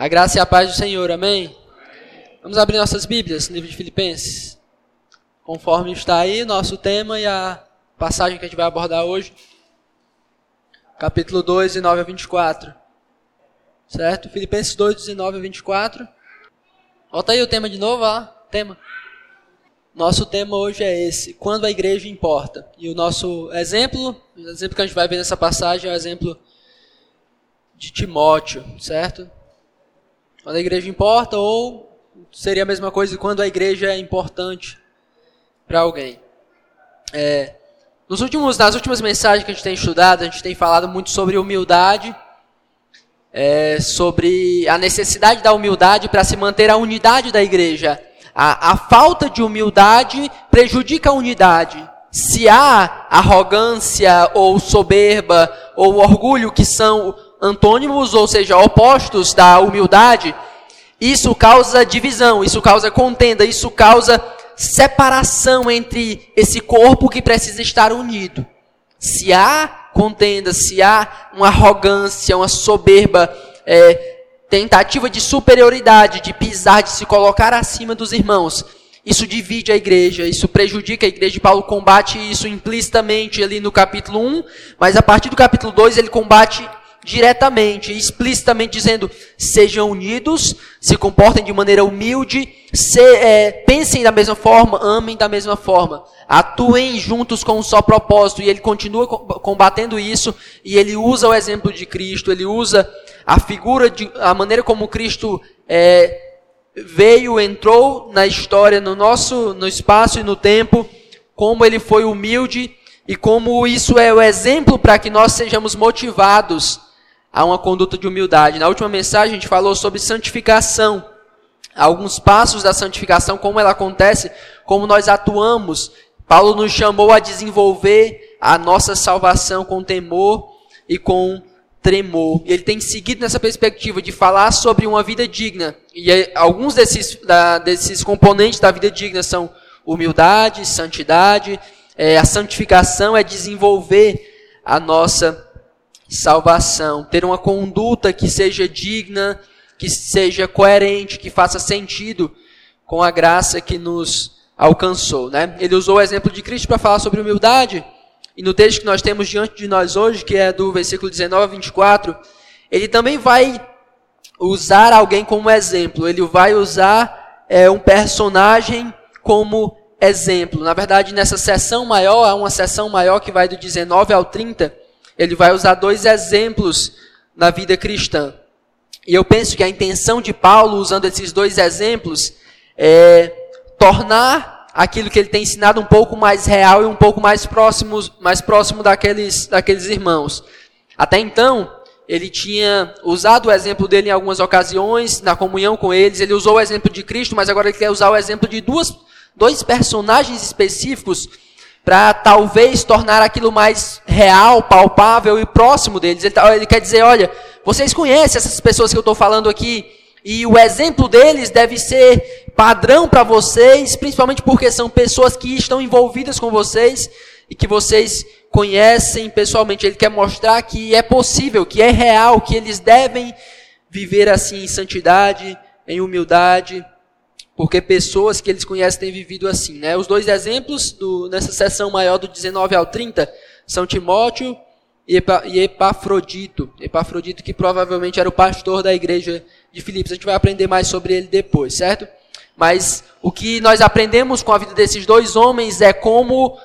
A graça e a paz do Senhor, amém? Vamos abrir nossas Bíblias livro de Filipenses. Conforme está aí nosso tema e a passagem que a gente vai abordar hoje. Capítulo 2, 19 a 24. Certo? Filipenses 2, 19 a 24. Volta aí o tema de novo, ó. Tema. Nosso tema hoje é esse: quando a igreja importa. E o nosso exemplo, o exemplo que a gente vai ver nessa passagem é o exemplo de Timóteo, certo? Quando a igreja importa, ou seria a mesma coisa quando a igreja é importante para alguém. É, nos últimos, nas últimas mensagens que a gente tem estudado, a gente tem falado muito sobre humildade, é, sobre a necessidade da humildade para se manter a unidade da igreja. A, a falta de humildade prejudica a unidade. Se há arrogância ou soberba ou orgulho que são antônimos, ou seja, opostos da humildade, isso causa divisão, isso causa contenda, isso causa separação entre esse corpo que precisa estar unido. Se há contenda, se há uma arrogância, uma soberba, é, tentativa de superioridade, de pisar, de se colocar acima dos irmãos, isso divide a igreja, isso prejudica a igreja. Paulo combate isso implicitamente ali no capítulo 1, mas a partir do capítulo 2 ele combate diretamente, explicitamente dizendo: sejam unidos, se comportem de maneira humilde, se, é, pensem da mesma forma, amem da mesma forma, atuem juntos com um só propósito. E ele continua combatendo isso, e ele usa o exemplo de Cristo, ele usa a figura, de, a maneira como Cristo é, veio, entrou na história, no nosso no espaço e no tempo, como ele foi humilde e como isso é o exemplo para que nós sejamos motivados a uma conduta de humildade. Na última mensagem a gente falou sobre santificação, alguns passos da santificação, como ela acontece, como nós atuamos. Paulo nos chamou a desenvolver a nossa salvação com temor e com tremor. Ele tem seguido nessa perspectiva de falar sobre uma vida digna. E alguns desses, da, desses componentes da vida digna são humildade, santidade. É, a santificação é desenvolver a nossa salvação, ter uma conduta que seja digna, que seja coerente, que faça sentido com a graça que nos alcançou. Né? Ele usou o exemplo de Cristo para falar sobre humildade, e no texto que nós temos diante de nós hoje, que é do versículo 19 a 24, ele também vai usar alguém como exemplo, ele vai usar é, um personagem como exemplo. Na verdade, nessa sessão maior, há uma sessão maior que vai do 19 ao 30, ele vai usar dois exemplos na vida cristã. E eu penso que a intenção de Paulo, usando esses dois exemplos, é tornar aquilo que ele tem ensinado um pouco mais real e um pouco mais próximo, mais próximo daqueles, daqueles irmãos. Até então, ele tinha usado o exemplo dele em algumas ocasiões, na comunhão com eles, ele usou o exemplo de Cristo, mas agora ele quer usar o exemplo de duas, dois personagens específicos para talvez tornar aquilo mais real, palpável e próximo deles. Ele, tá, ele quer dizer, olha, vocês conhecem essas pessoas que eu estou falando aqui, e o exemplo deles deve ser padrão para vocês, principalmente porque são pessoas que estão envolvidas com vocês e que vocês conhecem pessoalmente. Ele quer mostrar que é possível, que é real, que eles devem viver assim em santidade, em humildade, porque pessoas que eles conhecem têm vivido assim. Né? Os dois exemplos do, nessa sessão maior do 19 ao 30 são Timóteo e, e Epafrodito. Epafrodito que provavelmente era o pastor da igreja de Filipos. A gente vai aprender mais sobre ele depois, certo? Mas o que nós aprendemos com a vida desses dois homens é como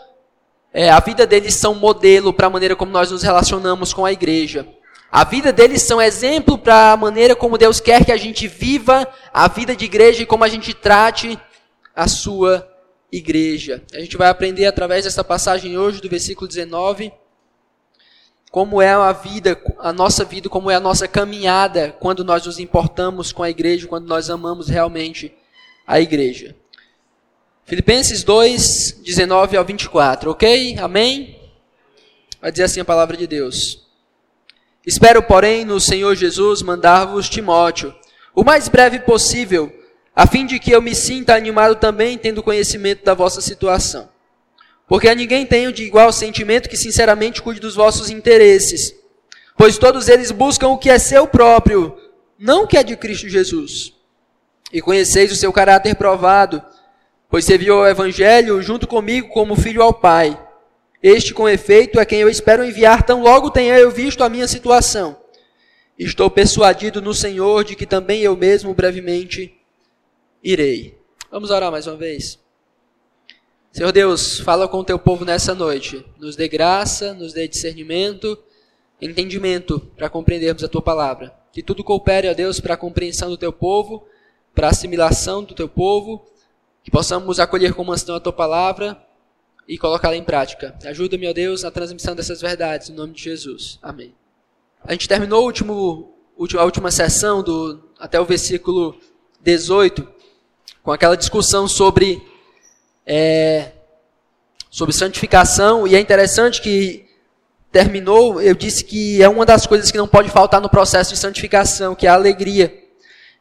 é, a vida deles são modelo para a maneira como nós nos relacionamos com a igreja. A vida deles são exemplo para a maneira como Deus quer que a gente viva a vida de igreja e como a gente trate a sua igreja. A gente vai aprender através dessa passagem hoje do versículo 19 como é a vida, a nossa vida, como é a nossa caminhada quando nós nos importamos com a igreja, quando nós amamos realmente a igreja. Filipenses 2, 19 ao 24, ok? Amém? Vai dizer assim a palavra de Deus. Espero, porém, no Senhor Jesus mandar-vos Timóteo, o mais breve possível, a fim de que eu me sinta animado também, tendo conhecimento da vossa situação. Porque a ninguém tenho de igual sentimento que sinceramente cuide dos vossos interesses, pois todos eles buscam o que é seu próprio, não que é de Cristo Jesus. E conheceis o seu caráter provado, pois serviu ao Evangelho junto comigo como filho ao Pai. Este, com efeito, é quem eu espero enviar, tão logo tenha eu visto a minha situação. Estou persuadido no Senhor de que também eu mesmo brevemente irei. Vamos orar mais uma vez. Senhor Deus, fala com o teu povo nessa noite. Nos dê graça, nos dê discernimento, entendimento para compreendermos a tua palavra. Que tudo coopere, ó Deus, para a compreensão do teu povo, para a assimilação do teu povo, que possamos acolher com mansidão a tua palavra e colocá-la em prática. Ajuda-me, ó Deus, na transmissão dessas verdades, em nome de Jesus. Amém. A gente terminou o último, a última sessão, do, até o versículo 18, com aquela discussão sobre, é, sobre santificação, e é interessante que terminou, eu disse que é uma das coisas que não pode faltar no processo de santificação, que é a alegria.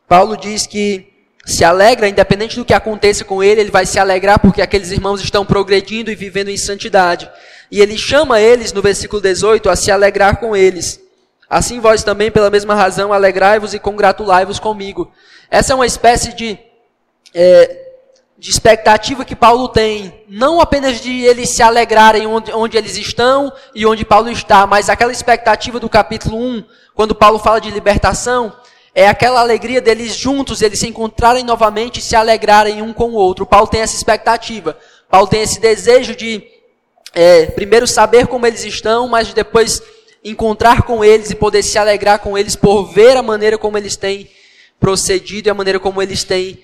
Paulo diz que se alegra, independente do que aconteça com ele, ele vai se alegrar porque aqueles irmãos estão progredindo e vivendo em santidade. E ele chama eles, no versículo 18, a se alegrar com eles. Assim vós também, pela mesma razão, alegrai-vos e congratulai-vos comigo. Essa é uma espécie de, é, de expectativa que Paulo tem, não apenas de eles se alegrarem onde, onde eles estão e onde Paulo está, mas aquela expectativa do capítulo 1, quando Paulo fala de libertação, é aquela alegria deles juntos, eles se encontrarem novamente e se alegrarem um com o outro. Paulo tem essa expectativa. Paulo tem esse desejo de, é, primeiro, saber como eles estão, mas depois encontrar com eles e poder se alegrar com eles por ver a maneira como eles têm procedido e a maneira como eles têm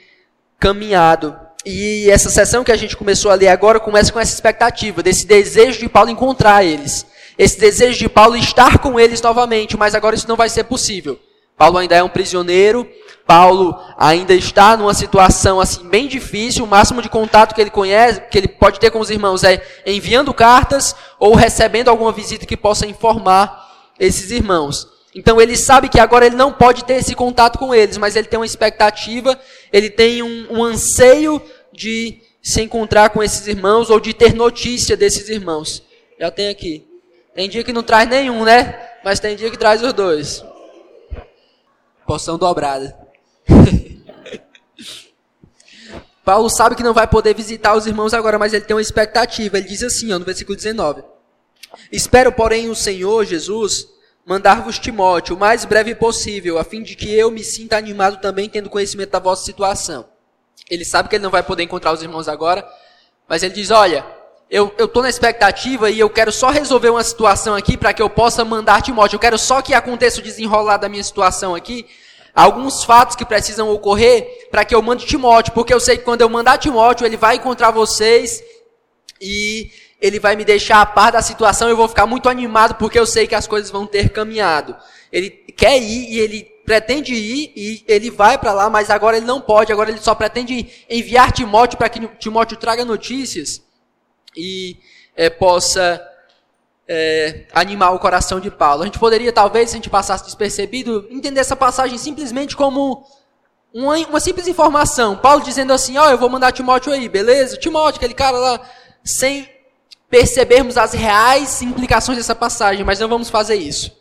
caminhado. E essa sessão que a gente começou a ler agora começa com essa expectativa, desse desejo de Paulo encontrar eles. Esse desejo de Paulo estar com eles novamente, mas agora isso não vai ser possível. Paulo ainda é um prisioneiro, Paulo ainda está numa situação assim bem difícil, o máximo de contato que ele conhece, que ele pode ter com os irmãos é enviando cartas ou recebendo alguma visita que possa informar esses irmãos. Então ele sabe que agora ele não pode ter esse contato com eles, mas ele tem uma expectativa, ele tem um, um anseio de se encontrar com esses irmãos ou de ter notícia desses irmãos. Já tem aqui. Tem dia que não traz nenhum, né? Mas tem dia que traz os dois. Porção dobrada. Paulo sabe que não vai poder visitar os irmãos agora, mas ele tem uma expectativa. Ele diz assim, ó, no versículo 19: Espero, porém, o Senhor Jesus mandar-vos Timóteo o mais breve possível, a fim de que eu me sinta animado também, tendo conhecimento da vossa situação. Ele sabe que ele não vai poder encontrar os irmãos agora, mas ele diz: Olha, eu estou na expectativa e eu quero só resolver uma situação aqui para que eu possa mandar Timóteo. Eu quero só que aconteça o desenrolar da minha situação aqui, alguns fatos que precisam ocorrer para que eu mande Timóteo, porque eu sei que quando eu mandar Timóteo, ele vai encontrar vocês e ele vai me deixar a par da situação, eu vou ficar muito animado porque eu sei que as coisas vão ter caminhado. Ele quer ir e ele pretende ir e ele vai para lá, mas agora ele não pode, agora ele só pretende enviar Timóteo para que Timóteo traga notícias e é, possa é, animar o coração de Paulo. A gente poderia, talvez, se a gente passasse despercebido, entender essa passagem simplesmente como uma, uma simples informação. Paulo dizendo assim: Ó, oh, eu vou mandar Timóteo aí, beleza? Timóteo, aquele cara lá, sem percebermos as reais implicações dessa passagem, mas não vamos fazer isso.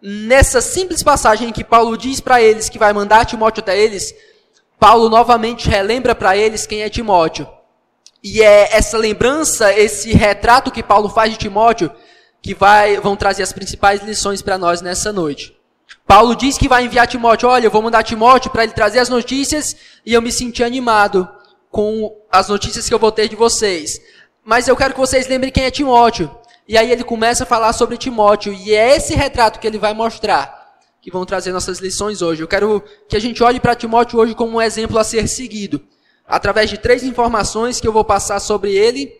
Nessa simples passagem em que Paulo diz para eles que vai mandar Timóteo até eles, Paulo novamente relembra para eles quem é Timóteo. E é essa lembrança, esse retrato que Paulo faz de Timóteo, que vai, vão trazer as principais lições para nós nessa noite. Paulo diz que vai enviar Timóteo, olha, eu vou mandar Timóteo para ele trazer as notícias e eu me senti animado com as notícias que eu vou ter de vocês. Mas eu quero que vocês lembrem quem é Timóteo. E aí ele começa a falar sobre Timóteo e é esse retrato que ele vai mostrar que vão trazer nossas lições hoje. Eu quero que a gente olhe para Timóteo hoje como um exemplo a ser seguido, através de três informações que eu vou passar sobre ele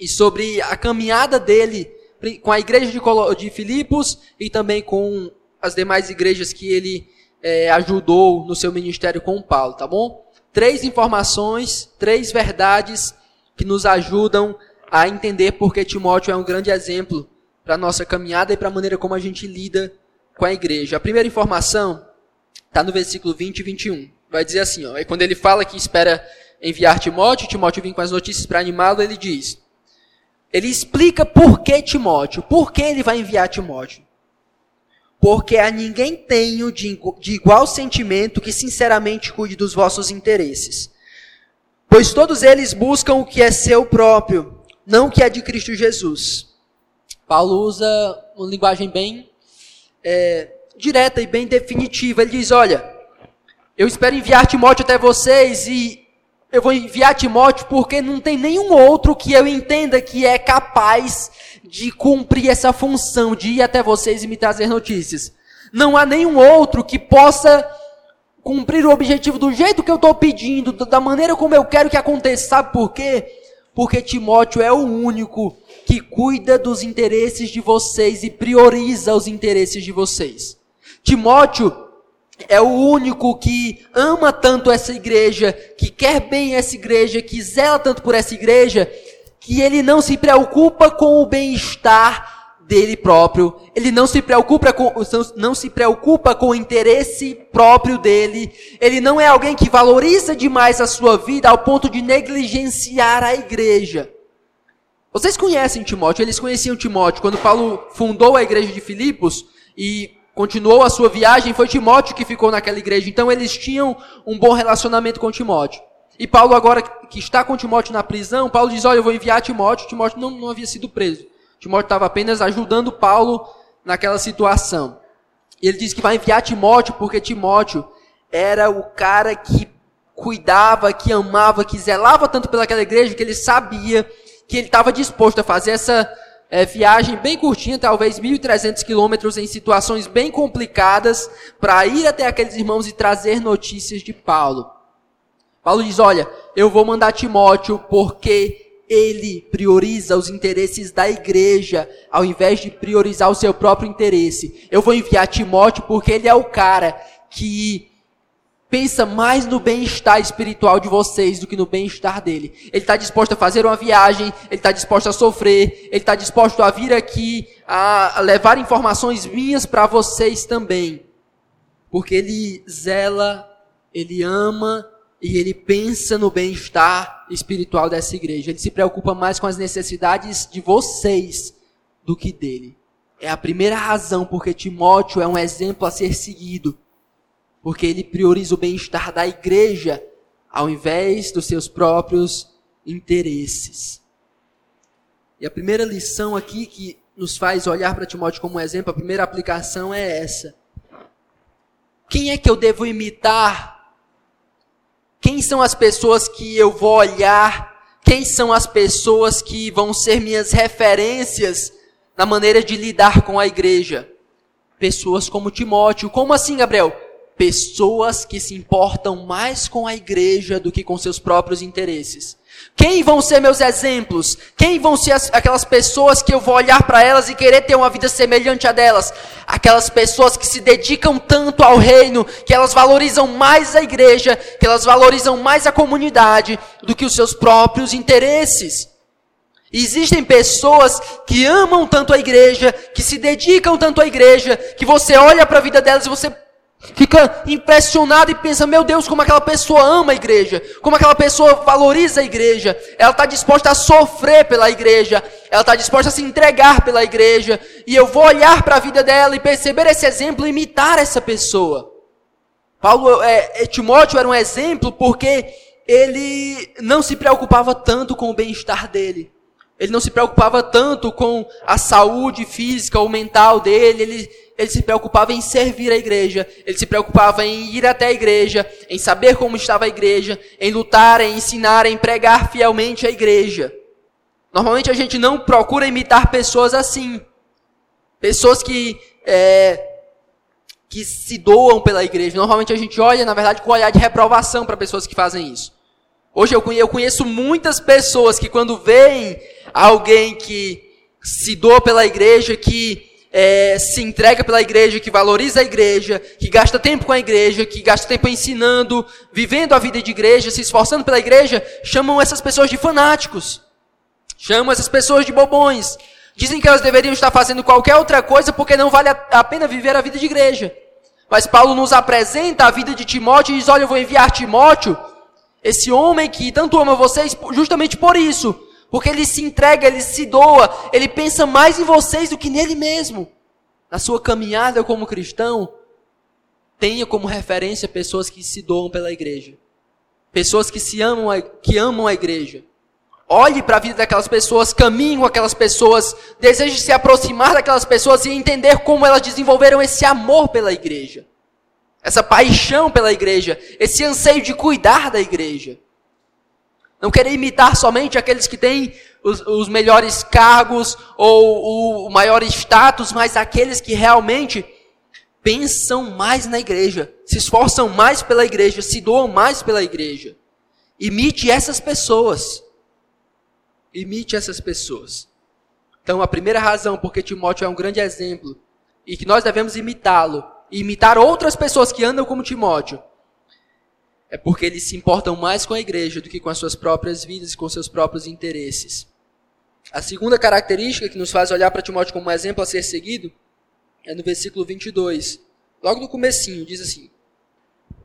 e sobre a caminhada dele com a igreja de, de Filipos e também com as demais igrejas que ele é, ajudou no seu ministério com Paulo, tá bom? Três informações, três verdades que nos ajudam a entender porque Timóteo é um grande exemplo para a nossa caminhada e para a maneira como a gente lida com a igreja. A primeira informação está no versículo 20 e 21. Vai dizer assim, ó, quando ele fala que espera enviar Timóteo, Timóteo vem com as notícias para animá-lo, ele diz: ele explica por que Timóteo, por que ele vai enviar Timóteo. porque a ninguém tenho de, de igual sentimento que sinceramente cuide dos vossos interesses. Pois todos eles buscam o que é seu próprio, não o que é de Cristo Jesus. Paulo usa uma linguagem bem é, direta e bem definitiva. Ele diz: Olha, eu espero enviar Timóteo até vocês e eu vou enviar Timóteo porque não tem nenhum outro que eu entenda que é capaz de cumprir essa função de ir até vocês e me trazer notícias. Não há nenhum outro que possa cumprir o objetivo do jeito que eu estou pedindo, da maneira como eu quero que aconteça. Sabe por quê? Porque Timóteo é o único que cuida dos interesses de vocês e prioriza os interesses de vocês. Timóteo é o único que ama tanto essa igreja, que quer bem essa igreja, que zela tanto por essa igreja, que ele não se preocupa com o bem-estar dele próprio, ele não se preocupa com, não se preocupa com o interesse próprio dele, ele não é alguém que valoriza demais a sua vida ao ponto de negligenciar a igreja. Vocês conhecem Timóteo, eles conheciam Timóteo, quando Paulo fundou a igreja de Filipos e continuou a sua viagem, foi Timóteo que ficou naquela igreja. Então eles tinham um bom relacionamento com Timóteo. E Paulo, agora que está com Timóteo na prisão, Paulo diz: Olha, eu vou enviar Timóteo. Timóteo não, não havia sido preso. Timóteo estava apenas ajudando Paulo naquela situação. E ele diz que vai enviar Timóteo porque Timóteo era o cara que cuidava, que amava, que zelava tanto pelaquela igreja que ele sabia que ele estava disposto a fazer essa é, viagem bem curtinha, talvez 1.300 quilômetros, em situações bem complicadas, para ir até aqueles irmãos e trazer notícias de Paulo. Paulo diz: Olha, eu vou mandar Timóteo porque ele prioriza os interesses da igreja, ao invés de priorizar o seu próprio interesse. Eu vou enviar Timóteo porque ele é o cara que pensa mais no bem-estar espiritual de vocês do que no bem-estar dele. Ele está disposto a fazer uma viagem, ele está disposto a sofrer, ele está disposto a vir aqui a levar informações minhas para vocês também. Porque ele zela, ele ama e ele pensa no bem-estar espiritual dessa igreja. Ele se preocupa mais com as necessidades de vocês do que dele. É a primeira razão porque Timóteo é um exemplo a ser seguido porque ele prioriza o bem-estar da igreja ao invés dos seus próprios interesses. E a primeira lição aqui que nos faz olhar para Timóteo como um exemplo, a primeira aplicação é essa. Quem é que eu devo imitar? Quem são as pessoas que eu vou olhar? Quem são as pessoas que vão ser minhas referências na maneira de lidar com a igreja? Pessoas como Timóteo. Como assim, Gabriel? Pessoas que se importam mais com a igreja do que com seus próprios interesses. Quem vão ser meus exemplos? Quem vão ser as, aquelas pessoas que eu vou olhar para elas e querer ter uma vida semelhante a delas? Aquelas pessoas que se dedicam tanto ao reino, que elas valorizam mais a igreja, que elas valorizam mais a comunidade do que os seus próprios interesses. Existem pessoas que amam tanto a igreja, que se dedicam tanto à igreja, que você olha para a vida delas e você Fica impressionado e pensa: meu Deus, como aquela pessoa ama a igreja, como aquela pessoa valoriza a igreja, ela está disposta a sofrer pela igreja, ela está disposta a se entregar pela igreja, e eu vou olhar para a vida dela e perceber esse exemplo e imitar essa pessoa. Paulo, é, é, Timóteo era um exemplo porque ele não se preocupava tanto com o bem-estar dele. Ele não se preocupava tanto com a saúde física ou mental dele, ele ele se preocupava em servir a igreja, ele se preocupava em ir até a igreja, em saber como estava a igreja, em lutar, em ensinar, em pregar fielmente a igreja. Normalmente a gente não procura imitar pessoas assim. Pessoas que, é, que se doam pela igreja. Normalmente a gente olha, na verdade, com um olhar de reprovação para pessoas que fazem isso. Hoje eu conheço muitas pessoas que quando veem alguém que se doa pela igreja, que é, se entrega pela igreja, que valoriza a igreja, que gasta tempo com a igreja, que gasta tempo ensinando, vivendo a vida de igreja, se esforçando pela igreja, chamam essas pessoas de fanáticos. Chamam essas pessoas de bobões. Dizem que elas deveriam estar fazendo qualquer outra coisa porque não vale a pena viver a vida de igreja. Mas Paulo nos apresenta a vida de Timóteo e diz: Olha, eu vou enviar Timóteo, esse homem que tanto ama vocês, justamente por isso porque ele se entrega, ele se doa, ele pensa mais em vocês do que nele mesmo. na sua caminhada como cristão, tenha como referência pessoas que se doam pela igreja. Pessoas que se amam, que amam a igreja. Olhe para a vida daquelas pessoas, caminhe com aquelas pessoas, deseje se aproximar daquelas pessoas e entender como elas desenvolveram esse amor pela igreja. Essa paixão pela igreja, esse anseio de cuidar da igreja. Não querer imitar somente aqueles que têm os, os melhores cargos ou o maior status, mas aqueles que realmente pensam mais na igreja, se esforçam mais pela igreja, se doam mais pela igreja. Imite essas pessoas. Imite essas pessoas. Então, a primeira razão porque Timóteo é um grande exemplo e que nós devemos imitá-lo, imitar outras pessoas que andam como Timóteo, é porque eles se importam mais com a igreja do que com as suas próprias vidas e com seus próprios interesses. A segunda característica que nos faz olhar para Timóteo como um exemplo a ser seguido é no versículo 22. Logo no comecinho, diz assim: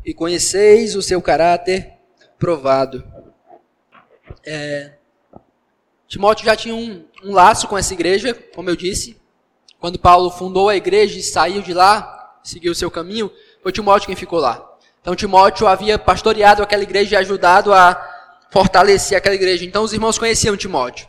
E conheceis o seu caráter provado. É, Timóteo já tinha um, um laço com essa igreja, como eu disse. Quando Paulo fundou a igreja e saiu de lá, seguiu o seu caminho, foi Timóteo quem ficou lá. Então Timóteo havia pastoreado aquela igreja e ajudado a fortalecer aquela igreja. Então os irmãos conheciam Timóteo.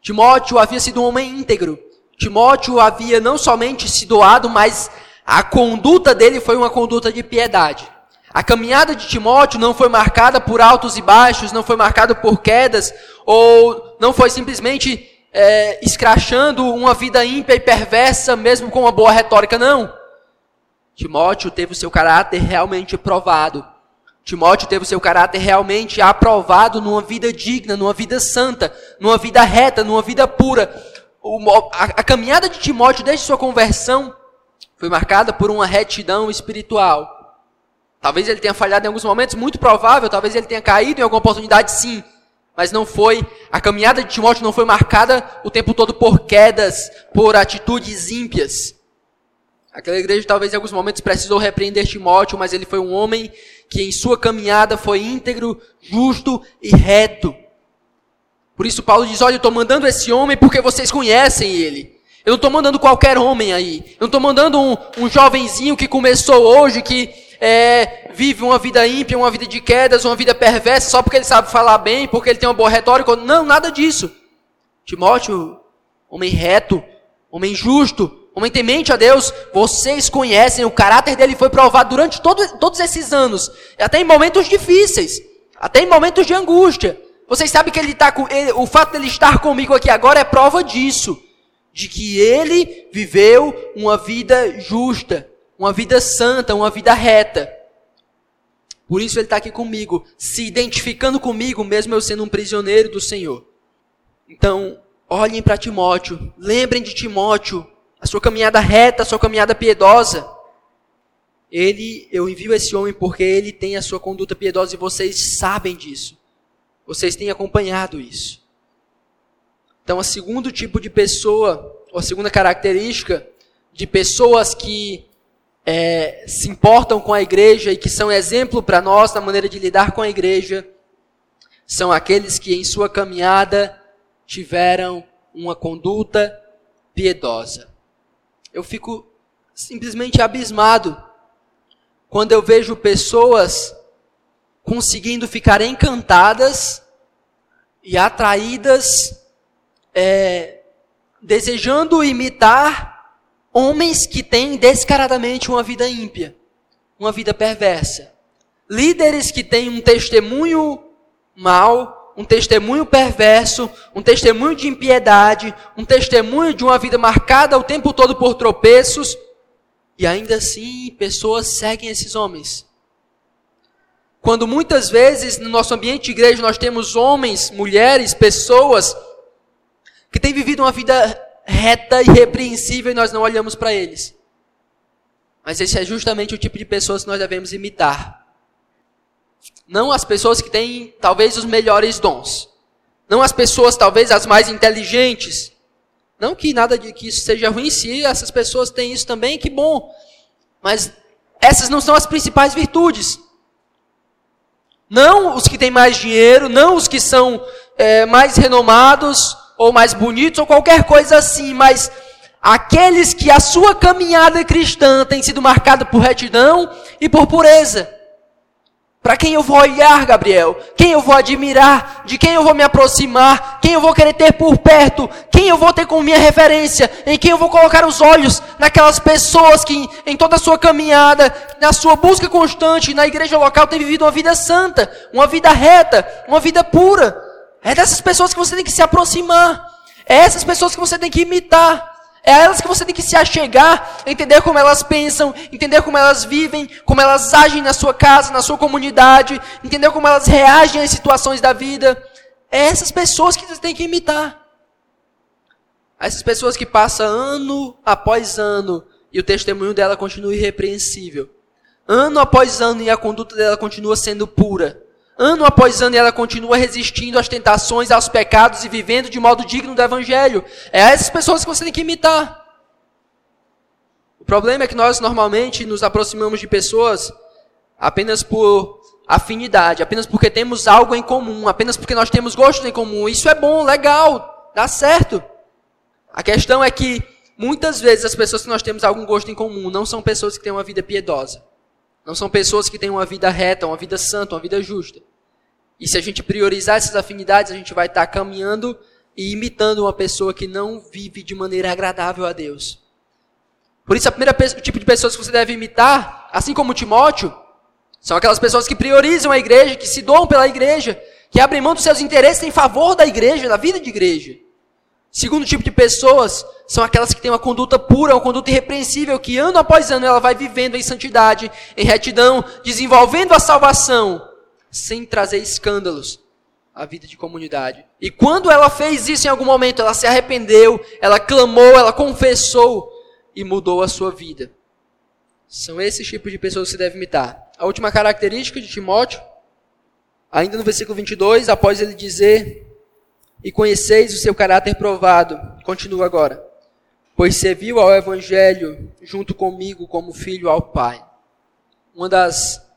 Timóteo havia sido um homem íntegro. Timóteo havia não somente se doado, mas a conduta dele foi uma conduta de piedade. A caminhada de Timóteo não foi marcada por altos e baixos, não foi marcada por quedas, ou não foi simplesmente é, escrachando uma vida ímpia e perversa, mesmo com uma boa retórica, não. Timóteo teve o seu caráter realmente provado. Timóteo teve o seu caráter realmente aprovado numa vida digna, numa vida santa, numa vida reta, numa vida pura. a, caminhada de Timóteo desde sua conversão foi marcada por uma retidão espiritual. Talvez ele tenha falhado em alguns momentos, muito provável, talvez ele tenha caído em alguma oportunidade, sim. Mas não foi, a caminhada de Timóteo não foi marcada o tempo todo por quedas, por atitudes ímpias. Aquela igreja talvez em alguns momentos precisou repreender Timóteo, mas ele foi um homem que em sua caminhada foi íntegro, justo e reto. Por isso Paulo diz, olha, eu estou mandando esse homem porque vocês conhecem ele. Eu não estou mandando qualquer homem aí. Eu não estou mandando um, um jovenzinho que começou hoje, que é, vive uma vida ímpia, uma vida de quedas, uma vida perversa, só porque ele sabe falar bem, porque ele tem uma boa retórica. Não, nada disso. Timóteo, homem reto, homem justo, homem temente a Deus, vocês conhecem, o caráter dele foi provado durante todo, todos esses anos, até em momentos difíceis, até em momentos de angústia. Vocês sabem que ele tá com, ele, o fato dele estar comigo aqui agora é prova disso, de que ele viveu uma vida justa, uma vida santa, uma vida reta. Por isso ele está aqui comigo, se identificando comigo, mesmo eu sendo um prisioneiro do Senhor. Então, olhem para Timóteo, lembrem de Timóteo, sua caminhada reta, a sua caminhada piedosa. Ele, eu envio esse homem porque ele tem a sua conduta piedosa e vocês sabem disso. Vocês têm acompanhado isso. Então, o segundo tipo de pessoa, ou a segunda característica de pessoas que é, se importam com a igreja e que são exemplo para nós na maneira de lidar com a igreja, são aqueles que em sua caminhada tiveram uma conduta piedosa. Eu fico simplesmente abismado quando eu vejo pessoas conseguindo ficar encantadas e atraídas, é, desejando imitar Homens que têm descaradamente uma vida ímpia, uma vida perversa. Líderes que têm um testemunho mau, um testemunho perverso, um testemunho de impiedade, um testemunho de uma vida marcada o tempo todo por tropeços, e ainda assim pessoas seguem esses homens. Quando muitas vezes no nosso ambiente de igreja nós temos homens, mulheres, pessoas que têm vivido uma vida reta e repreensível e nós não olhamos para eles. Mas esse é justamente o tipo de pessoas que nós devemos imitar. Não as pessoas que têm talvez os melhores dons. Não as pessoas talvez as mais inteligentes. Não que nada de que isso seja ruim se essas pessoas têm isso também, que bom. Mas essas não são as principais virtudes. Não os que têm mais dinheiro, não os que são é, mais renomados, ou mais bonitos, ou qualquer coisa assim, mas aqueles que a sua caminhada cristã tem sido marcada por retidão e por pureza. Para quem eu vou olhar, Gabriel? Quem eu vou admirar? De quem eu vou me aproximar? Quem eu vou querer ter por perto? Quem eu vou ter como minha referência? Em quem eu vou colocar os olhos? Naquelas pessoas que, em toda a sua caminhada, na sua busca constante, na igreja local, têm vivido uma vida santa, uma vida reta, uma vida pura. É dessas pessoas que você tem que se aproximar. É essas pessoas que você tem que imitar. É a elas que você tem que se achegar, entender como elas pensam, entender como elas vivem, como elas agem na sua casa, na sua comunidade, entender como elas reagem às situações da vida. É essas pessoas que você tem que imitar. Essas pessoas que passam ano após ano e o testemunho dela continua irrepreensível. Ano após ano e a conduta dela continua sendo pura. Ano após ano ela continua resistindo às tentações, aos pecados e vivendo de modo digno do Evangelho. É essas pessoas que você tem que imitar. O problema é que nós normalmente nos aproximamos de pessoas apenas por afinidade, apenas porque temos algo em comum, apenas porque nós temos gostos em comum. Isso é bom, legal, dá certo. A questão é que muitas vezes as pessoas que nós temos algum gosto em comum não são pessoas que têm uma vida piedosa. Não são pessoas que têm uma vida reta, uma vida santa, uma vida justa. E se a gente priorizar essas afinidades, a gente vai estar caminhando e imitando uma pessoa que não vive de maneira agradável a Deus. Por isso, a primeira tipo de pessoas que você deve imitar, assim como Timóteo, são aquelas pessoas que priorizam a igreja, que se doam pela igreja, que abrem mão dos seus interesses em favor da igreja, da vida de igreja. Segundo tipo de pessoas são aquelas que têm uma conduta pura, uma conduta irrepreensível, que ano após ano ela vai vivendo em santidade, em retidão, desenvolvendo a salvação, sem trazer escândalos à vida de comunidade. E quando ela fez isso em algum momento, ela se arrependeu, ela clamou, ela confessou e mudou a sua vida. São esses tipos de pessoas que você deve imitar. A última característica de Timóteo, ainda no versículo 22, após ele dizer: E conheceis o seu caráter provado, continua agora, pois serviu ao Evangelho junto comigo como filho ao Pai. Uma das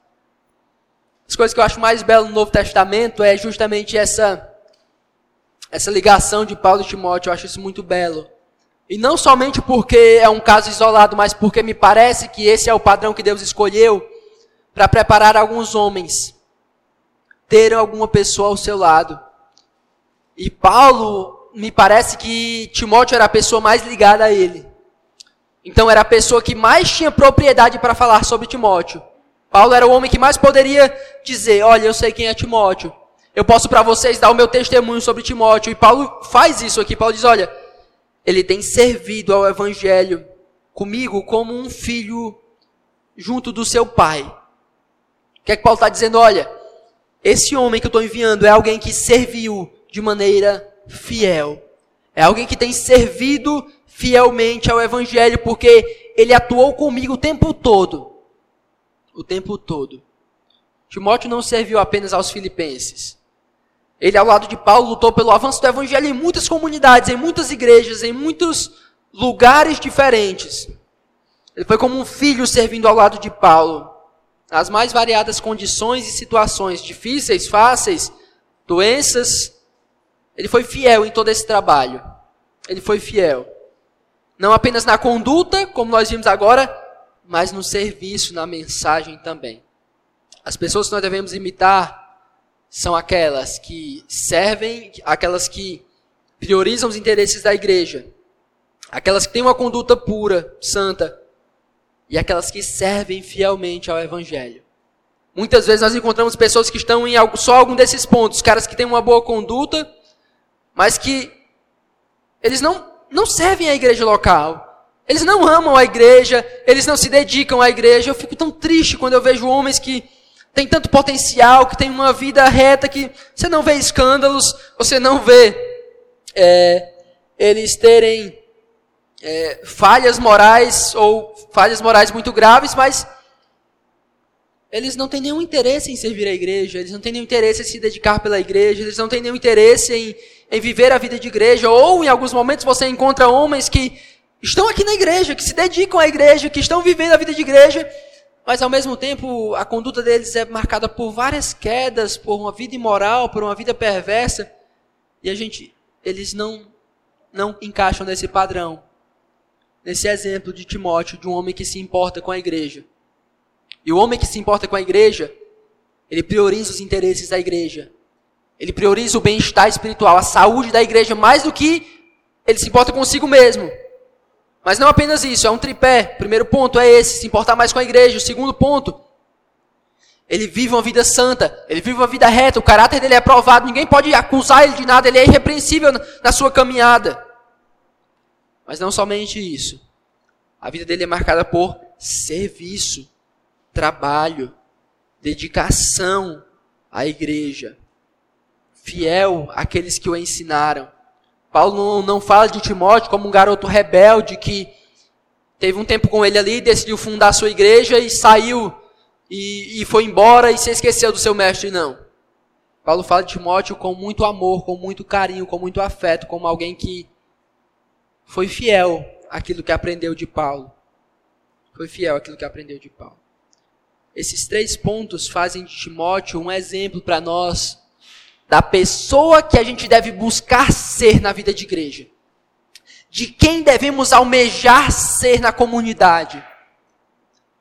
as coisas que eu acho mais belo no Novo Testamento é justamente essa essa ligação de Paulo e Timóteo, eu acho isso muito belo. E não somente porque é um caso isolado, mas porque me parece que esse é o padrão que Deus escolheu para preparar alguns homens terem alguma pessoa ao seu lado. E Paulo, me parece que Timóteo era a pessoa mais ligada a ele. Então era a pessoa que mais tinha propriedade para falar sobre Timóteo. Paulo era o homem que mais poderia dizer: Olha, eu sei quem é Timóteo. Eu posso para vocês dar o meu testemunho sobre Timóteo. E Paulo faz isso aqui. Paulo diz: Olha, ele tem servido ao evangelho comigo como um filho junto do seu pai. O que é que Paulo está dizendo? Olha, esse homem que eu estou enviando é alguém que serviu de maneira fiel. É alguém que tem servido fielmente ao evangelho porque ele atuou comigo o tempo todo o tempo todo. Timóteo não serviu apenas aos filipenses. Ele, ao lado de Paulo, lutou pelo avanço do evangelho em muitas comunidades, em muitas igrejas, em muitos lugares diferentes. Ele foi como um filho servindo ao lado de Paulo. As mais variadas condições e situações, difíceis, fáceis, doenças. Ele foi fiel em todo esse trabalho. Ele foi fiel. Não apenas na conduta, como nós vimos agora, mas no serviço, na mensagem também. As pessoas que nós devemos imitar são aquelas que servem, aquelas que priorizam os interesses da igreja, aquelas que têm uma conduta pura, santa, e aquelas que servem fielmente ao evangelho. Muitas vezes nós encontramos pessoas que estão em só algum desses pontos, caras que têm uma boa conduta, mas que eles não, não servem à igreja local. Eles não amam a igreja, eles não se dedicam à igreja. Eu fico tão triste quando eu vejo homens que têm tanto potencial, que têm uma vida reta, que você não vê escândalos, você não vê é, eles terem é, falhas morais ou falhas morais muito graves, mas eles não têm nenhum interesse em servir a igreja, eles não têm nenhum interesse em se dedicar pela igreja, eles não têm nenhum interesse em, em viver a vida de igreja, ou em alguns momentos você encontra homens que estão aqui na igreja, que se dedicam à igreja, que estão vivendo a vida de igreja, mas ao mesmo tempo a conduta deles é marcada por várias quedas, por uma vida imoral, por uma vida perversa, e a gente, eles não não encaixam nesse padrão. nesse exemplo de Timóteo, de um homem que se importa com a igreja. E o homem que se importa com a igreja, ele prioriza os interesses da igreja. Ele prioriza o bem-estar espiritual, a saúde da igreja, mais do que ele se importa consigo mesmo. Mas não apenas isso, é um tripé. Primeiro ponto é esse, se importar mais com a igreja. O segundo ponto, ele vive uma vida santa, ele vive uma vida reta, o caráter dele é aprovado, ninguém pode acusar ele de nada, ele é irrepreensível na sua caminhada. Mas não somente isso. A vida dele é marcada por serviço, trabalho, dedicação à igreja, fiel àqueles que o ensinaram. Paulo não, fala de Timóteo como um garoto rebelde que teve um tempo com ele ali, decidiu fundar a sua igreja e saiu e, e foi embora e se esqueceu do seu mestre, não. Paulo fala de Timóteo com muito amor, com muito carinho, com muito afeto, como alguém que foi fiel àquilo que aprendeu de Paulo. Foi fiel àquilo que aprendeu de Paulo. Esses três pontos fazem de Timóteo um exemplo para nós da pessoa que a gente deve buscar ser na vida de igreja. De quem devemos almejar ser na comunidade.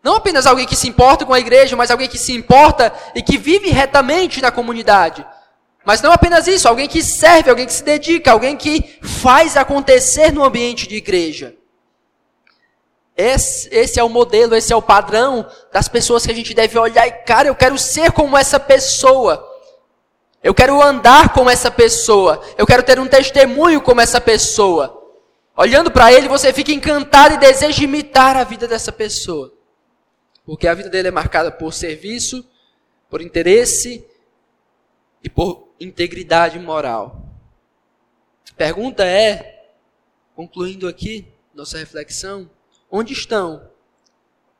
Não apenas alguém que se importa com a igreja, mas alguém que se importa e que vive retamente na comunidade. Mas não apenas isso, alguém que serve, alguém que se dedica, alguém que faz acontecer no ambiente de igreja. Esse, esse, é o modelo, esse é o padrão das pessoas que a gente deve olhar e, cara, eu quero ser como essa pessoa. Eu quero andar como essa pessoa. Eu quero ter um testemunho como essa pessoa. Olhando para ele, você fica encantado e deseja imitar a vida dessa pessoa. Porque a vida dele é marcada por serviço, por interesse e por integridade moral. Pergunta é, concluindo aqui nossa reflexão, onde estão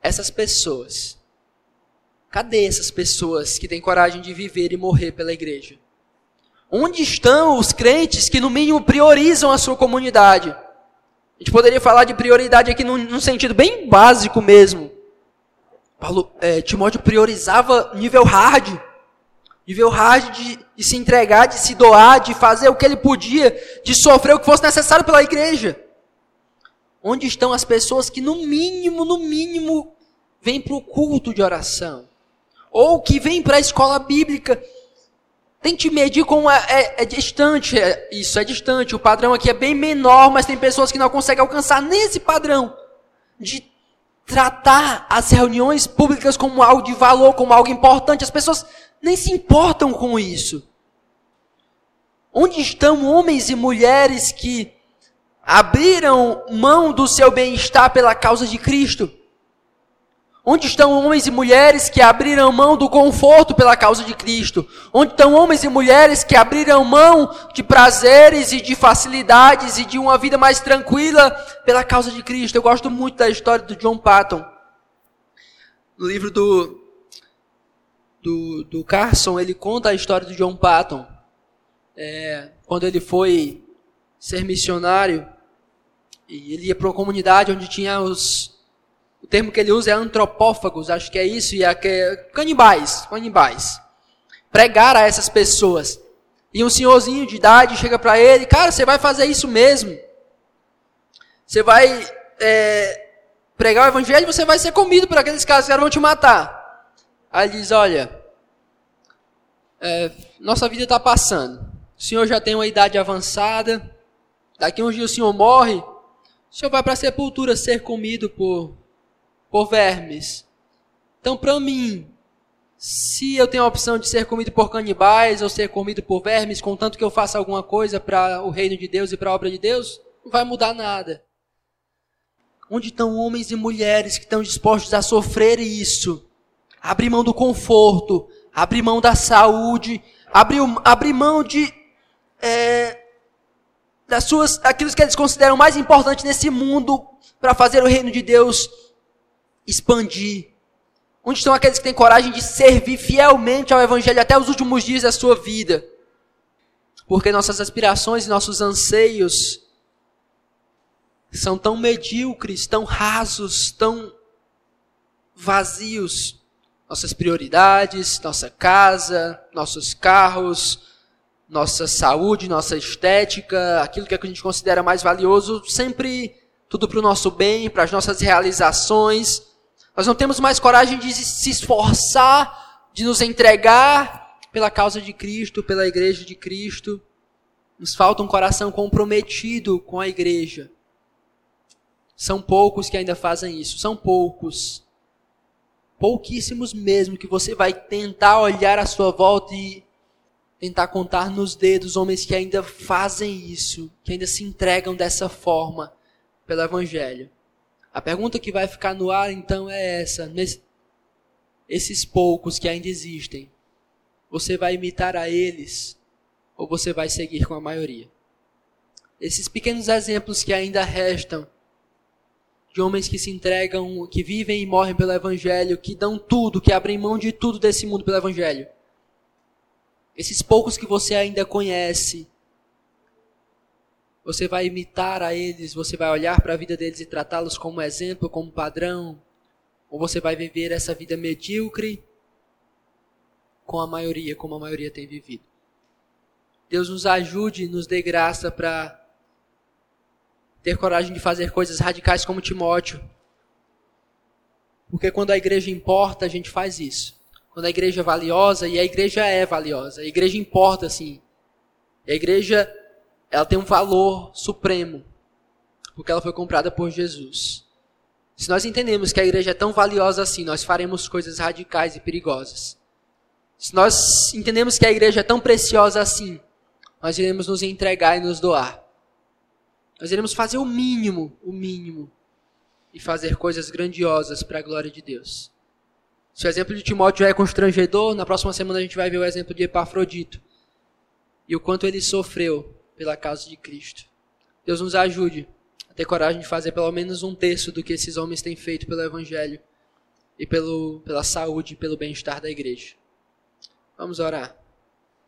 essas pessoas? Cadê essas pessoas que têm coragem de viver e morrer pela igreja? Onde estão os crentes que, no mínimo, priorizam a sua comunidade? A gente poderia falar de prioridade aqui num, num sentido bem básico mesmo. Paulo, é, Timóteo priorizava nível hard. Nível hard de, de se entregar, de se doar, de fazer o que ele podia, de sofrer o que fosse necessário pela igreja. Onde estão as pessoas que, no mínimo, no mínimo, vêm para o culto de oração? Ou que vem para a escola bíblica. Tente medir como é, é, é distante, é, isso é distante. O padrão aqui é bem menor, mas tem pessoas que não conseguem alcançar nesse padrão de tratar as reuniões públicas como algo de valor, como algo importante. As pessoas nem se importam com isso. Onde estão homens e mulheres que abriram mão do seu bem-estar pela causa de Cristo? Onde estão homens e mulheres que abriram mão do conforto pela causa de Cristo? Onde estão homens e mulheres que abriram mão de prazeres e de facilidades e de uma vida mais tranquila pela causa de Cristo? Eu gosto muito da história do John Patton. No livro do, do, do Carson, ele conta a história do John Patton. É, quando ele foi ser missionário, e ele ia para uma comunidade onde tinha os o termo que ele usa é antropófagos, acho que é isso, e é, canibais, canibais. Pregar a essas pessoas. E um senhorzinho de idade chega para ele, cara, você vai fazer isso mesmo. Você vai é, pregar o evangelho você vai ser comido por aqueles caras que vão te matar. Aí ele diz, olha, é, nossa vida está passando. O senhor já tem uma idade avançada. Daqui uns dias o senhor morre. O senhor vai para a sepultura ser comido por por vermes. Então, para mim, se eu tenho a opção de ser comido por canibais ou ser comido por vermes, contanto que eu faça alguma coisa para o reino de Deus e para a obra de Deus, não vai mudar nada. Onde estão homens e mulheres que estão dispostos a sofrer isso? Abrir mão do conforto, abrir mão da saúde, abrir, abrir mão de é, das suas, aquilo que eles consideram mais importante nesse mundo para fazer o reino de Deus expandir? Onde estão aqueles que têm coragem de servir fielmente ao Evangelho até os últimos dias da sua vida? Porque nossas aspirações e nossos anseios são tão medíocres, tão rasos, tão vazios. Nossas prioridades, nossa casa, nossos carros, nossa saúde, nossa estética, aquilo que a gente considera mais valioso, sempre tudo para o nosso bem, para as nossas realizações. Nós não temos mais coragem de se esforçar, de nos entregar pela causa de Cristo, pela igreja de Cristo. Nos falta um coração comprometido com a igreja. São poucos que ainda fazem isso, são poucos. Pouquíssimos mesmo que você vai tentar olhar à sua volta e tentar contar nos dedos homens que ainda fazem isso, que ainda se entregam dessa forma pelo Evangelho. A pergunta que vai ficar no ar então é essa: nesse, esses poucos que ainda existem, você vai imitar a eles ou você vai seguir com a maioria? Esses pequenos exemplos que ainda restam de homens que se entregam, que vivem e morrem pelo Evangelho, que dão tudo, que abrem mão de tudo desse mundo pelo Evangelho. Esses poucos que você ainda conhece, você vai imitar a eles, você vai olhar para a vida deles e tratá-los como exemplo, como padrão, ou você vai viver essa vida medíocre com a maioria, como a maioria tem vivido. Deus nos ajude, nos dê graça para ter coragem de fazer coisas radicais como Timóteo. Porque quando a igreja importa, a gente faz isso. Quando a igreja é valiosa, e a igreja é valiosa, a igreja importa sim. A igreja ela tem um valor supremo, porque ela foi comprada por Jesus. Se nós entendemos que a igreja é tão valiosa assim, nós faremos coisas radicais e perigosas. Se nós entendemos que a igreja é tão preciosa assim, nós iremos nos entregar e nos doar. Nós iremos fazer o mínimo, o mínimo, e fazer coisas grandiosas para a glória de Deus. Se o exemplo de Timóteo é constrangedor, na próxima semana a gente vai ver o exemplo de Epafrodito e o quanto ele sofreu pela causa de Cristo. Deus nos ajude a ter coragem de fazer pelo menos um terço do que esses homens têm feito pelo Evangelho e pelo, pela saúde e pelo bem-estar da igreja. Vamos orar.